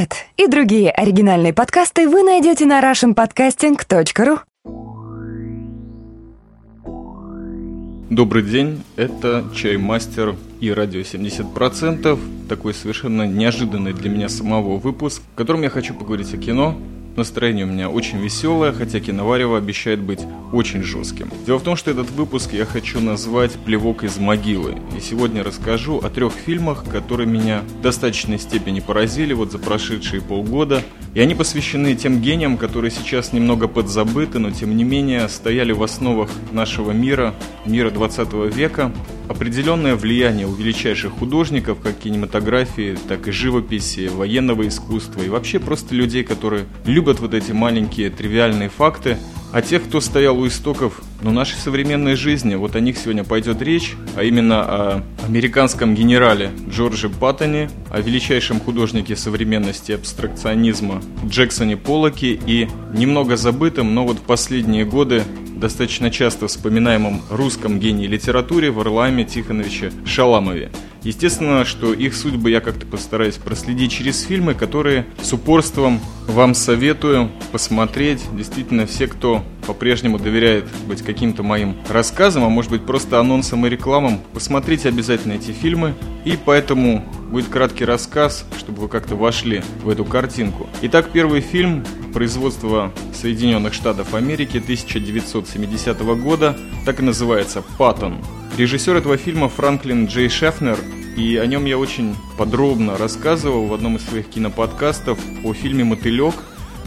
Этот и другие оригинальные подкасты вы найдете на russianpodcasting.ru Добрый день, это Чаймастер и Радио 70%, такой совершенно неожиданный для меня самого выпуск, в котором я хочу поговорить о кино, Настроение у меня очень веселое, хотя киноварево обещает быть очень жестким. Дело в том, что этот выпуск я хочу назвать «Плевок из могилы». И сегодня расскажу о трех фильмах, которые меня в достаточной степени поразили вот за прошедшие полгода. И они посвящены тем гениям, которые сейчас немного подзабыты, но тем не менее стояли в основах нашего мира, мира 20 века. Определенное влияние у величайших художников, как кинематографии, так и живописи, военного искусства и вообще просто людей, которые любят вот эти маленькие тривиальные факты, а тех, кто стоял у истоков ну, нашей современной жизни, вот о них сегодня пойдет речь, а именно о американском генерале Джордже Паттоне, о величайшем художнике современности абстракционизма Джексоне Поллоке и немного забытым, но вот в последние годы достаточно часто вспоминаемом русском гении литературе Варламе Тихоновиче Шаламове. Естественно, что их судьбы я как-то постараюсь проследить через фильмы, которые с упорством вам советую посмотреть. Действительно, все, кто по-прежнему доверяет быть каким-то моим рассказам, а может быть просто анонсам и рекламам, посмотрите обязательно эти фильмы. И поэтому будет краткий рассказ, чтобы вы как-то вошли в эту картинку. Итак, первый фильм производства Соединенных Штатов Америки 1970 года, так и называется «Паттон». Режиссер этого фильма Франклин Джей Шефнер, и о нем я очень подробно рассказывал в одном из своих киноподкастов о фильме «Мотылек»,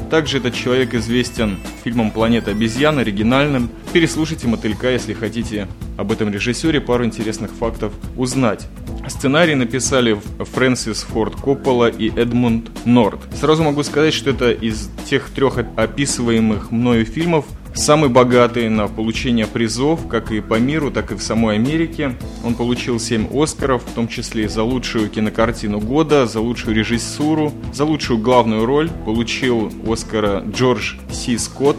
также этот человек известен фильмом «Планета обезьян» оригинальным. Переслушайте «Мотылька», если хотите об этом режиссере пару интересных фактов узнать. Сценарий написали Фрэнсис Форд Коппола и Эдмунд Норд. Сразу могу сказать, что это из тех трех описываемых мною фильмов самый богатый на получение призов, как и по миру, так и в самой Америке. Он получил 7 Оскаров, в том числе за лучшую кинокартину года, за лучшую режиссуру, за лучшую главную роль. Получил Оскара Джордж Си Скотт,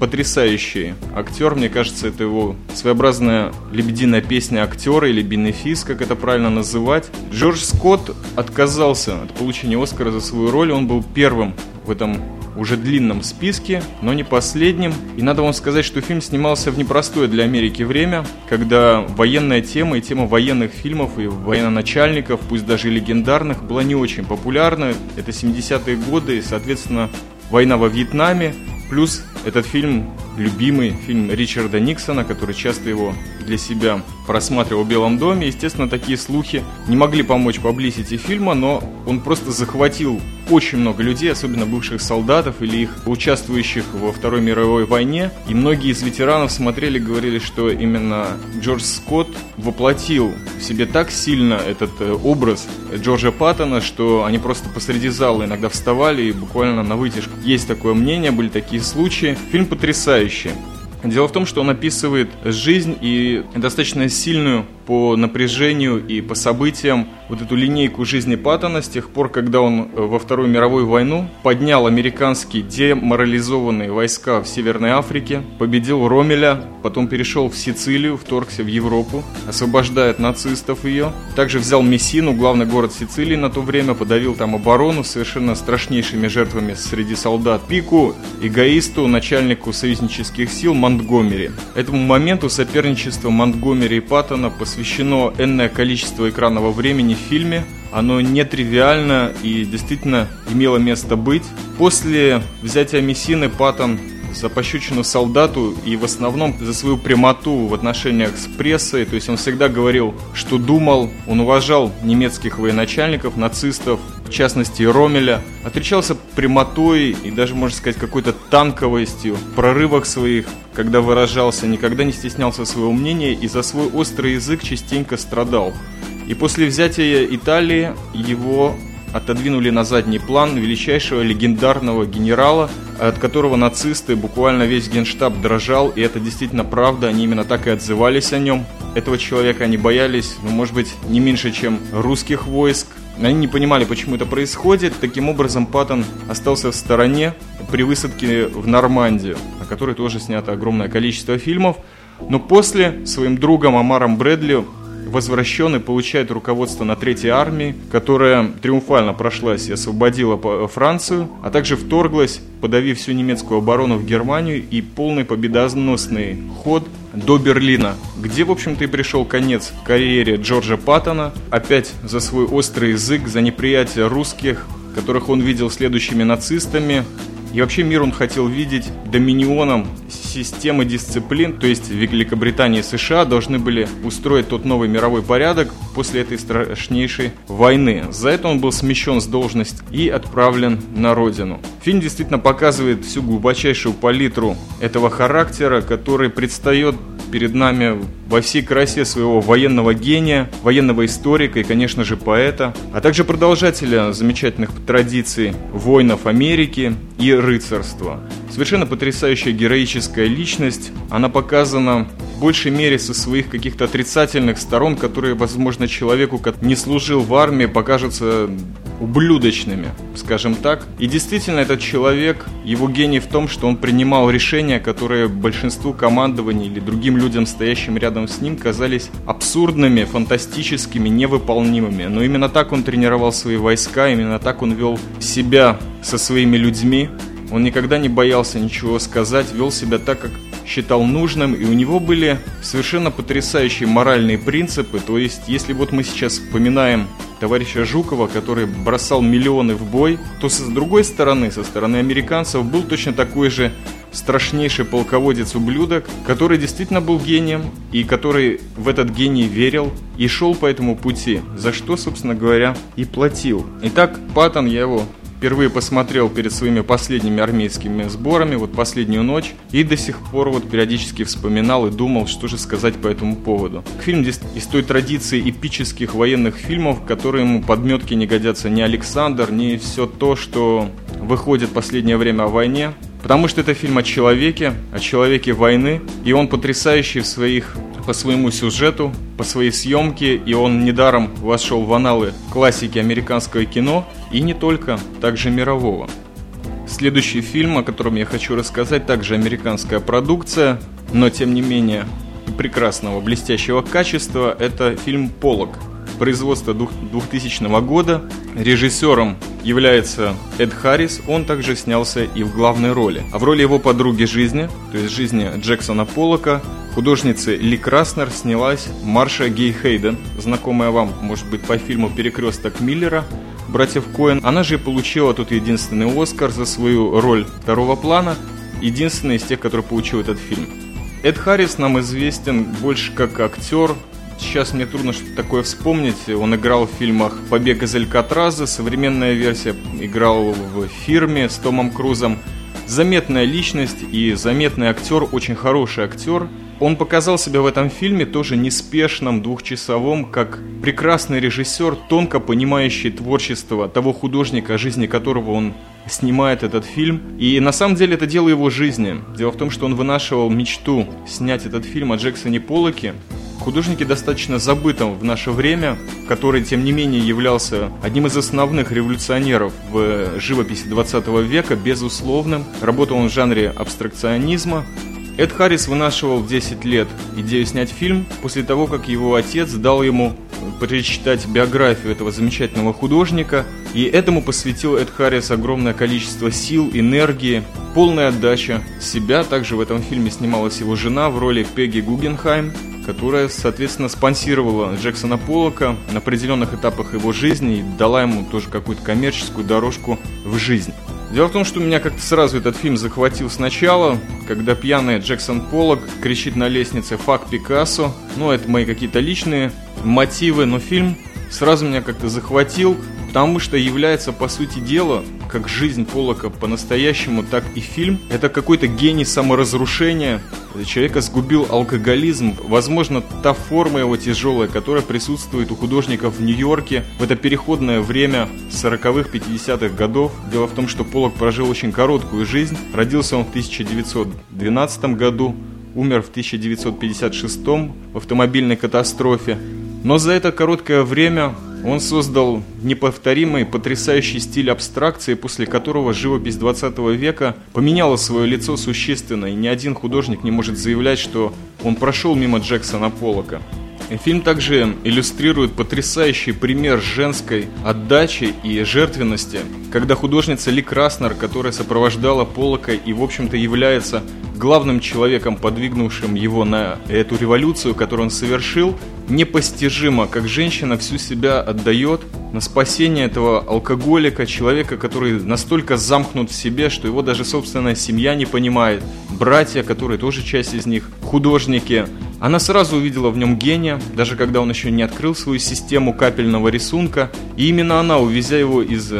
потрясающий актер. Мне кажется, это его своеобразная лебединая песня актера или бенефис, как это правильно называть. Джордж Скотт отказался от получения Оскара за свою роль. Он был первым в этом уже длинном списке, но не последним. И надо вам сказать, что фильм снимался в непростое для Америки время, когда военная тема и тема военных фильмов и военачальников, пусть даже и легендарных, была не очень популярна. Это 70-е годы, и, соответственно, война во Вьетнаме, плюс этот фильм любимый фильм Ричарда Никсона, который часто его для себя просматривал в Белом доме. Естественно, такие слухи не могли помочь паблисити фильма, но он просто захватил очень много людей, особенно бывших солдатов или их участвующих во Второй мировой войне. И многие из ветеранов смотрели и говорили, что именно Джордж Скотт воплотил в себе так сильно этот э, образ Джорджа Паттона, что они просто посреди зала иногда вставали и буквально на вытяжку. Есть такое мнение, были такие случаи. Фильм потрясающий. Дело в том, что он описывает жизнь и достаточно сильную по напряжению и по событиям вот эту линейку жизни Паттона с тех пор, когда он э, во Вторую мировую войну поднял американские деморализованные войска в Северной Африке, победил Ромеля, потом перешел в Сицилию, вторгся в Европу, освобождает нацистов ее. Также взял Мессину, главный город Сицилии на то время, подавил там оборону совершенно страшнейшими жертвами среди солдат Пику, эгоисту, начальнику союзнических сил Монтгомери. Этому моменту соперничество Монтгомери и Паттона по посвящено энное количество экранного времени в фильме. Оно нетривиально и действительно имело место быть. После взятия Мессины Паттон за пощечину солдату и в основном за свою прямоту в отношениях с прессой. То есть он всегда говорил, что думал, он уважал немецких военачальников, нацистов, в частности Ромеля, отличался прямотой и даже, можно сказать, какой-то танковостью в прорывах своих, когда выражался, никогда не стеснялся своего мнения и за свой острый язык частенько страдал. И после взятия Италии его отодвинули на задний план величайшего легендарного генерала, от которого нацисты, буквально весь генштаб дрожал, и это действительно правда, они именно так и отзывались о нем. Этого человека они боялись, ну, может быть, не меньше, чем русских войск. Они не понимали, почему это происходит. Таким образом, Паттон остался в стороне при высадке в Нормандию, о которой тоже снято огромное количество фильмов. Но после своим другом Амаром Брэдли возвращен и получает руководство на Третьей армии, которая триумфально прошлась и освободила Францию, а также вторглась, подавив всю немецкую оборону в Германию и полный победоносный ход до Берлина, где, в общем-то, и пришел конец карьере Джорджа Паттона, опять за свой острый язык, за неприятие русских, которых он видел следующими нацистами, и вообще мир он хотел видеть доминионом системы дисциплин, то есть Великобритания и США должны были устроить тот новый мировой порядок после этой страшнейшей войны. За это он был смещен с должности и отправлен на родину. Фильм действительно показывает всю глубочайшую палитру этого характера, который предстает перед нами во всей красе своего военного гения, военного историка и, конечно же, поэта, а также продолжателя замечательных традиций воинов Америки и рыцарства. Совершенно потрясающая героическая личность, она показана в большей мере со своих каких-то отрицательных сторон, которые, возможно, человеку, который не служил в армии, покажутся ублюдочными, скажем так. И действительно, этот человек, его гений в том, что он принимал решения, которые большинству командований или другим людям, стоящим рядом с ним, казались абсурдными, фантастическими, невыполнимыми. Но именно так он тренировал свои войска, именно так он вел себя со своими людьми. Он никогда не боялся ничего сказать, вел себя так, как считал нужным, и у него были совершенно потрясающие моральные принципы. То есть, если вот мы сейчас вспоминаем товарища Жукова, который бросал миллионы в бой, то с другой стороны, со стороны американцев, был точно такой же страшнейший полководец-ублюдок, который действительно был гением и который в этот гений верил и шел по этому пути, за что, собственно говоря, и платил. Итак, Паттон, я его впервые посмотрел перед своими последними армейскими сборами, вот последнюю ночь, и до сих пор вот периодически вспоминал и думал, что же сказать по этому поводу. Фильм из той традиции эпических военных фильмов, которые ему подметки не годятся ни Александр, ни все то, что выходит в последнее время о войне. Потому что это фильм о человеке, о человеке войны, и он потрясающий в своих по своему сюжету, по своей съемке, и он недаром вошел в аналы классики американского кино, и не только, также мирового. Следующий фильм, о котором я хочу рассказать, также американская продукция, но тем не менее прекрасного, блестящего качества, это фильм «Полок», производства 2000 года. Режиссером является Эд Харрис, он также снялся и в главной роли. А в роли его подруги жизни, то есть жизни Джексона Поллока, художницы Ли Краснер снялась Марша Гей Хейден, знакомая вам, может быть, по фильму «Перекресток Миллера», братьев Коэн. Она же получила тут единственный Оскар за свою роль второго плана, единственный из тех, который получил этот фильм. Эд Харрис нам известен больше как актер, Сейчас мне трудно что-то такое вспомнить. Он играл в фильмах «Побег из Алькатраза», современная версия, играл в «Фирме» с Томом Крузом. Заметная личность и заметный актер, очень хороший актер. Он показал себя в этом фильме тоже неспешным, двухчасовым, как прекрасный режиссер, тонко понимающий творчество того художника, жизни которого он снимает этот фильм. И на самом деле это дело его жизни. Дело в том, что он вынашивал мечту снять этот фильм о Джексоне Поллоке. Художнике достаточно забытым в наше время, который, тем не менее, являлся одним из основных революционеров в живописи 20 века, безусловным. Работал он в жанре абстракционизма, Эд Харрис вынашивал в 10 лет идею снять фильм после того, как его отец дал ему прочитать биографию этого замечательного художника, и этому посвятил Эд Харрис огромное количество сил, энергии, полная отдача себя. Также в этом фильме снималась его жена в роли Пегги Гугенхайм, которая, соответственно, спонсировала Джексона Поллока на определенных этапах его жизни и дала ему тоже какую-то коммерческую дорожку в жизнь. Дело в том, что меня как-то сразу этот фильм захватил сначала, когда пьяный Джексон Поллок кричит на лестнице «Фак Пикассо». Ну, это мои какие-то личные мотивы, но фильм сразу меня как-то захватил, потому что является, по сути дела, как жизнь Полока по-настоящему, так и фильм. Это какой-то гений саморазрушения. Человека сгубил алкоголизм. Возможно, та форма его тяжелая, которая присутствует у художников в Нью-Йорке в это переходное время 40-х, 50-х годов. Дело в том, что Полок прожил очень короткую жизнь. Родился он в 1912 году, умер в 1956 в автомобильной катастрофе. Но за это короткое время он создал неповторимый, потрясающий стиль абстракции, после которого живопись 20 века поменяла свое лицо существенно, и ни один художник не может заявлять, что он прошел мимо Джексона Поллока. Фильм также иллюстрирует потрясающий пример женской отдачи и жертвенности, когда художница Ли Краснер, которая сопровождала Полока и, в общем-то, является главным человеком, подвигнувшим его на эту революцию, которую он совершил, непостижимо, как женщина всю себя отдает на спасение этого алкоголика, человека, который настолько замкнут в себе, что его даже собственная семья не понимает, братья, которые тоже часть из них художники. Она сразу увидела в нем гения, даже когда он еще не открыл свою систему капельного рисунка, и именно она, увезя его из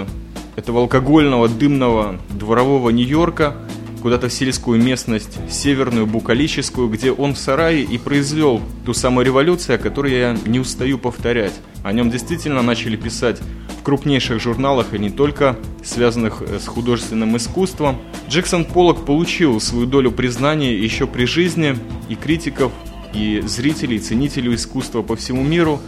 этого алкогольного, дымного, дворового Нью-Йорка, куда-то в сельскую местность, северную, букалическую, где он в сарае и произвел ту самую революцию, о которой я не устаю повторять. О нем действительно начали писать в крупнейших журналах и не только связанных э, с художественным искусством. Джексон Поллок получил свою долю признания еще при жизни и критиков, и зрителей, и ценителей искусства по всему миру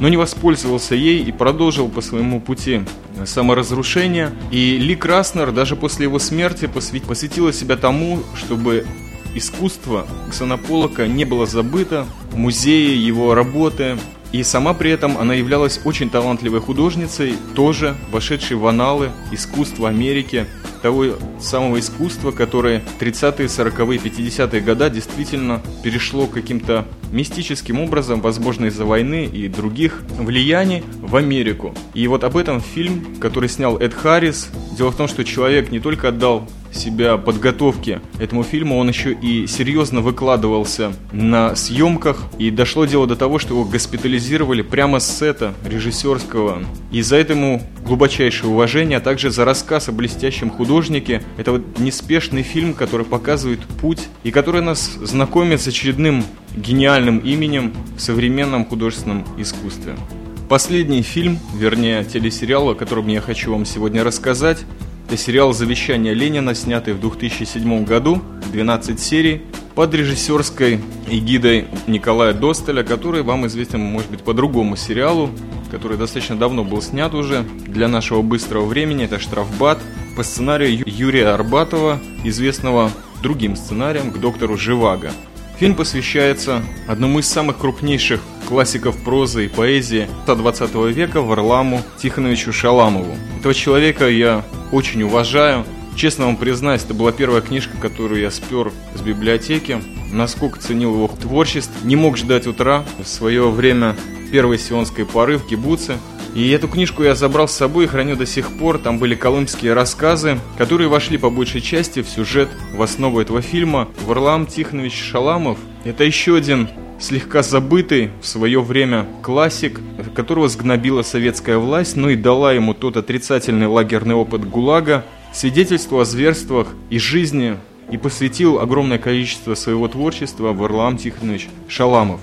но не воспользовался ей и продолжил по своему пути саморазрушения. И Ли Краснер даже после его смерти посвятила себя тому, чтобы искусство Ксенополока не было забыто, музеи, его работы. И сама при этом она являлась очень талантливой художницей, тоже вошедшей в аналы искусства Америки того самого искусства, которое 30-е, 40-е, 50-е годы действительно перешло каким-то мистическим образом, возможно, из-за войны и других влияний в Америку. И вот об этом фильм, который снял Эд Харрис. Дело в том, что человек не только отдал себя подготовке этому фильму, он еще и серьезно выкладывался на съемках, и дошло дело до того, что его госпитализировали прямо с сета режиссерского. И за это ему глубочайшее уважение, а также за рассказ о блестящем художнике. Это вот неспешный фильм, который показывает путь и который нас знакомит с очередным гениальным именем в современном художественном искусстве. Последний фильм, вернее телесериал, о котором я хочу вам сегодня рассказать, это сериал «Завещание Ленина», снятый в 2007 году, 12 серий, под режиссерской эгидой Николая Достеля, который вам известен, может быть, по другому сериалу, который достаточно давно был снят уже для нашего быстрого времени. Это «Штрафбат» по сценарию Юрия Арбатова, известного другим сценарием к доктору Живаго. Фильм посвящается одному из самых крупнейших классиков прозы и поэзии 20 века Варламу Тихоновичу Шаламову. Этого человека я очень уважаю. Честно вам признаюсь, это была первая книжка, которую я спер с библиотеки. Насколько ценил его творчество. Не мог ждать утра. В свое время первой сионской поры в кибуце. И эту книжку я забрал с собой и храню до сих пор. Там были колымские рассказы, которые вошли по большей части в сюжет, в основу этого фильма. Варлам Тихонович Шаламов – это еще один слегка забытый в свое время классик, которого сгнобила советская власть, ну и дала ему тот отрицательный лагерный опыт ГУЛАГа, свидетельство о зверствах и жизни, и посвятил огромное количество своего творчества Варлам Тихонович Шаламов.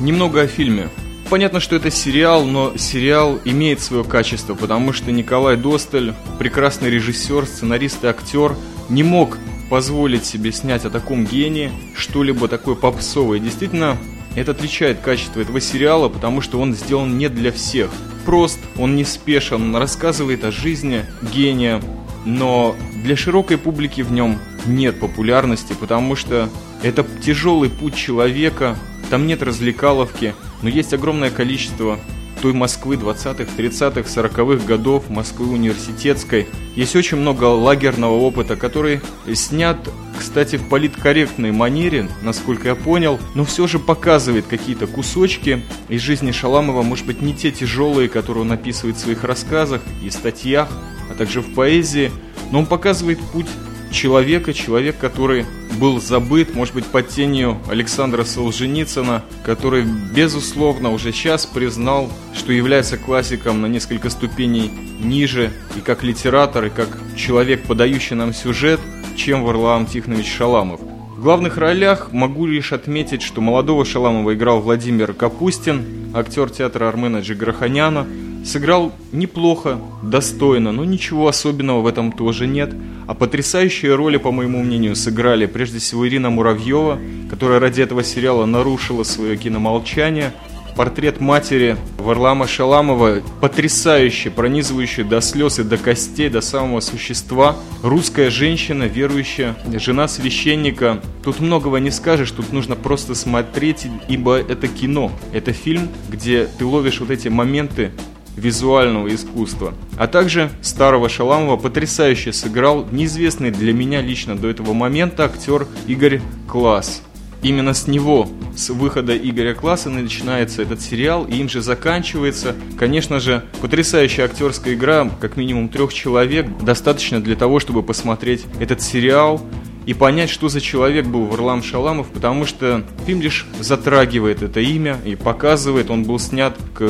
Немного о фильме. Понятно, что это сериал, но сериал имеет свое качество, потому что Николай Досталь, прекрасный режиссер, сценарист и актер, не мог позволить себе снять о таком гении что-либо такое попсовое. Действительно, это отличает качество этого сериала, потому что он сделан не для всех. Прост, он не спешен, рассказывает о жизни гения, но для широкой публики в нем нет популярности, потому что это тяжелый путь человека, там нет развлекаловки, но есть огромное количество той Москвы 20-х, 30-х, 40-х годов, Москвы университетской. Есть очень много лагерного опыта, который снят, кстати, в политкорректной манере, насколько я понял, но все же показывает какие-то кусочки из жизни Шаламова, может быть, не те тяжелые, которые он описывает в своих рассказах и статьях, а также в поэзии, но он показывает путь человека, человек, который был забыт, может быть, под тенью Александра Солженицына, который, безусловно, уже сейчас признал, что является классиком на несколько ступеней ниже, и как литератор, и как человек, подающий нам сюжет, чем Варлаам Тихонович Шаламов. В главных ролях могу лишь отметить, что молодого Шаламова играл Владимир Капустин, актер театра Армена Джигараханяна, Сыграл неплохо, достойно, но ничего особенного в этом тоже нет. А потрясающие роли, по моему мнению, сыграли прежде всего Ирина Муравьева, которая ради этого сериала нарушила свое киномолчание, портрет матери Варлама Шаламова, потрясающе, пронизывающий до слез и до костей, до самого существа. Русская женщина, верующая, жена священника. Тут многого не скажешь, тут нужно просто смотреть, ибо это кино. Это фильм, где ты ловишь вот эти моменты визуального искусства. А также старого Шаламова потрясающе сыграл неизвестный для меня лично до этого момента актер Игорь Класс. Именно с него, с выхода Игоря Класса начинается этот сериал, и им же заканчивается. Конечно же, потрясающая актерская игра, как минимум трех человек, достаточно для того, чтобы посмотреть этот сериал и понять, что за человек был Варлам Шаламов, потому что фильм лишь затрагивает это имя и показывает, он был снят, к,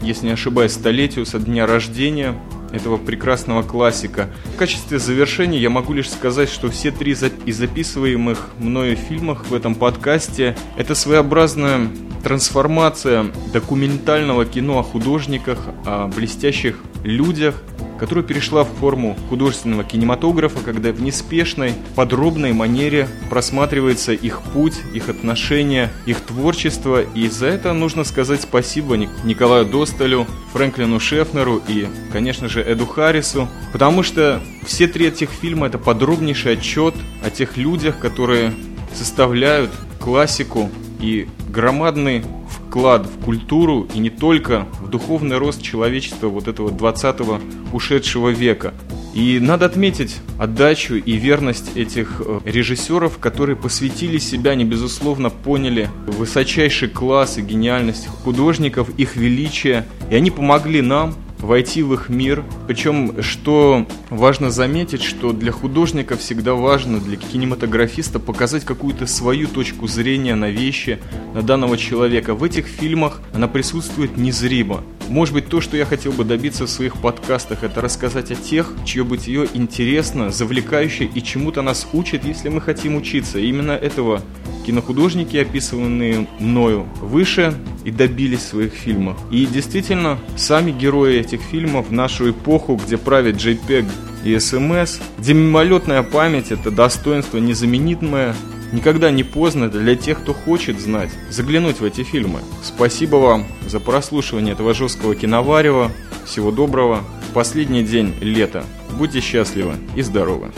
если не ошибаюсь, столетию со дня рождения этого прекрасного классика. В качестве завершения я могу лишь сказать, что все три из записываемых мною фильмах в этом подкасте – это своеобразная трансформация документального кино о художниках, о блестящих людях, которая перешла в форму художественного кинематографа, когда в неспешной, подробной манере просматривается их путь, их отношения, их творчество. И за это нужно сказать спасибо Николаю Досталю, Фрэнклину Шефнеру и, конечно же, Эду Харрису, потому что все три этих фильма – это подробнейший отчет о тех людях, которые составляют классику и громадный вклад в культуру и не только в духовный рост человечества вот этого 20-го ушедшего века. И надо отметить отдачу и верность этих э, режиссеров, которые посвятили себя, не безусловно поняли высочайший класс и гениальность художников, их величие, и они помогли нам войти в их мир. Причем, что важно заметить, что для художника всегда важно, для кинематографиста показать какую-то свою точку зрения на вещи, на данного человека. В этих фильмах она присутствует незримо. Может быть, то, что я хотел бы добиться в своих подкастах, это рассказать о тех, чье бытие интересно, завлекающе и чему-то нас учит, если мы хотим учиться. И именно этого кинохудожники, описанные мною выше, и добились своих фильмов. И действительно, сами герои этих фильмов в нашу эпоху, где правит JPEG и SMS, где мимолетная память – это достоинство незаменимое, никогда не поздно для тех, кто хочет знать, заглянуть в эти фильмы. Спасибо вам за прослушивание этого жесткого киноварева. Всего доброго. Последний день лета. Будьте счастливы и здоровы.